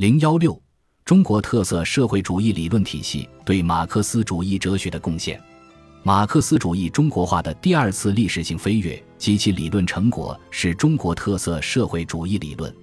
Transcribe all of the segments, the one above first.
零幺六，中国特色社会主义理论体系对马克思主义哲学的贡献。马克思主义中国化的第二次历史性飞跃及其理论成果是中国特色社会主义理论。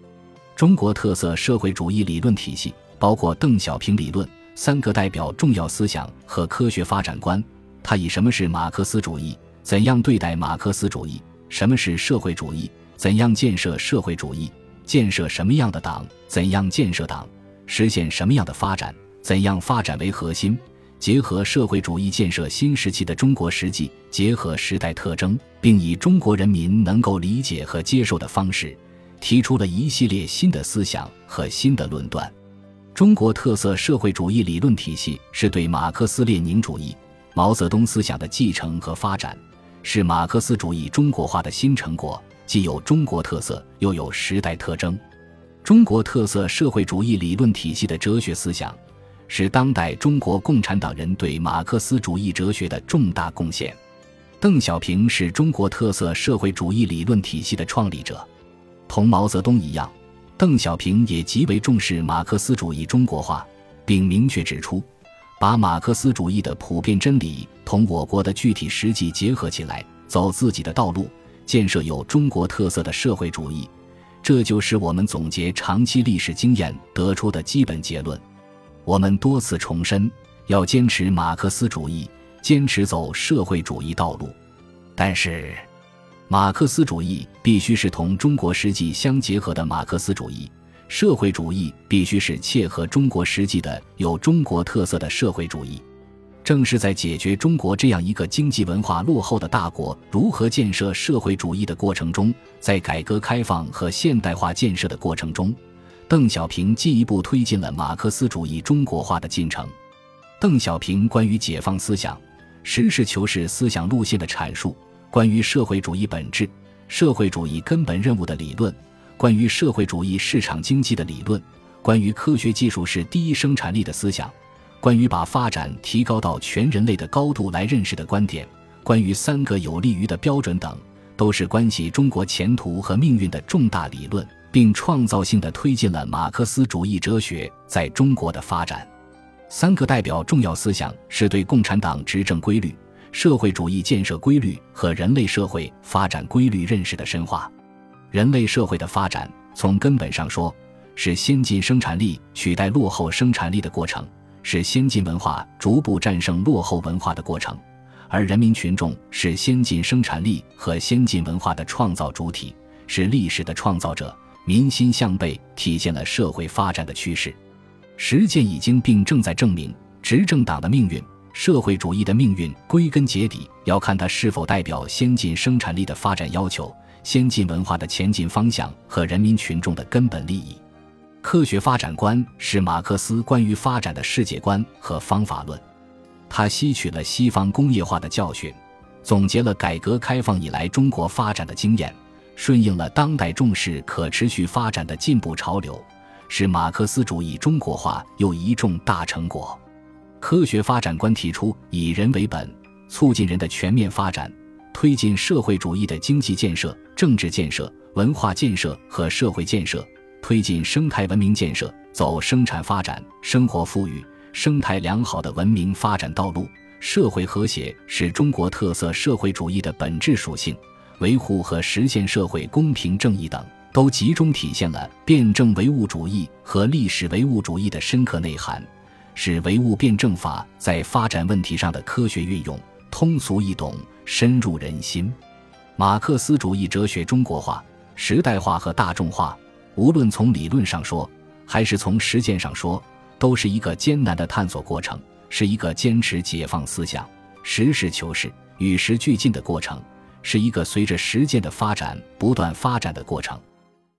中国特色社会主义理论体系包括邓小平理论、三个代表重要思想和科学发展观。它以什么是马克思主义、怎样对待马克思主义、什么是社会主义、怎样建设社会主义、建设什么样的党、怎样建设党、实现什么样的发展、怎样发展为核心。结合社会主义建设新时期的中国实际，结合时代特征，并以中国人民能够理解和接受的方式，提出了一系列新的思想和新的论断。中国特色社会主义理论体系是对马克思列宁主义、毛泽东思想的继承和发展，是马克思主义中国化的新成果，既有中国特色，又有时代特征。中国特色社会主义理论体系的哲学思想。是当代中国共产党人对马克思主义哲学的重大贡献。邓小平是中国特色社会主义理论体系的创立者，同毛泽东一样，邓小平也极为重视马克思主义中国化，并明确指出，把马克思主义的普遍真理同我国的具体实际结合起来，走自己的道路，建设有中国特色的社会主义。这就是我们总结长期历史经验得出的基本结论。我们多次重申，要坚持马克思主义，坚持走社会主义道路。但是，马克思主义必须是同中国实际相结合的马克思主义，社会主义必须是切合中国实际的有中国特色的社会主义。正是在解决中国这样一个经济文化落后的大国如何建设社会主义的过程中，在改革开放和现代化建设的过程中。邓小平进一步推进了马克思主义中国化的进程。邓小平关于解放思想、实事求是思想路线的阐述，关于社会主义本质、社会主义根本任务的理论，关于社会主义市场经济的理论，关于科学技术是第一生产力的思想，关于把发展提高到全人类的高度来认识的观点，关于三个有利于的标准等，都是关系中国前途和命运的重大理论。并创造性的推进了马克思主义哲学在中国的发展。三个代表重要思想是对共产党执政规律、社会主义建设规律和人类社会发展规律认识的深化。人类社会的发展，从根本上说，是先进生产力取代落后生产力的过程，是先进文化逐步战胜落后文化的过程。而人民群众是先进生产力和先进文化的创造主体，是历史的创造者。民心向背，体现了社会发展的趋势。实践已经并正在证明，执政党的命运、社会主义的命运，归根结底要看它是否代表先进生产力的发展要求、先进文化的前进方向和人民群众的根本利益。科学发展观是马克思关于发展的世界观和方法论。他吸取了西方工业化的教训，总结了改革开放以来中国发展的经验。顺应了当代重视可持续发展的进步潮流，是马克思主义中国化又一重大成果。科学发展观提出以人为本，促进人的全面发展，推进社会主义的经济建设、政治建设、文化建设和社会建设，推进生态文明建设，走生产发展、生活富裕、生态良好的文明发展道路。社会和谐是中国特色社会主义的本质属性。维护和实现社会公平正义等，都集中体现了辩证唯物主义和历史唯物主义的深刻内涵，是唯物辩证法在发展问题上的科学运用，通俗易懂，深入人心。马克思主义哲学中国化、时代化和大众化，无论从理论上说，还是从实践上说，都是一个艰难的探索过程，是一个坚持解放思想、实事求是、与时俱进的过程。是一个随着实践的发展不断发展的过程。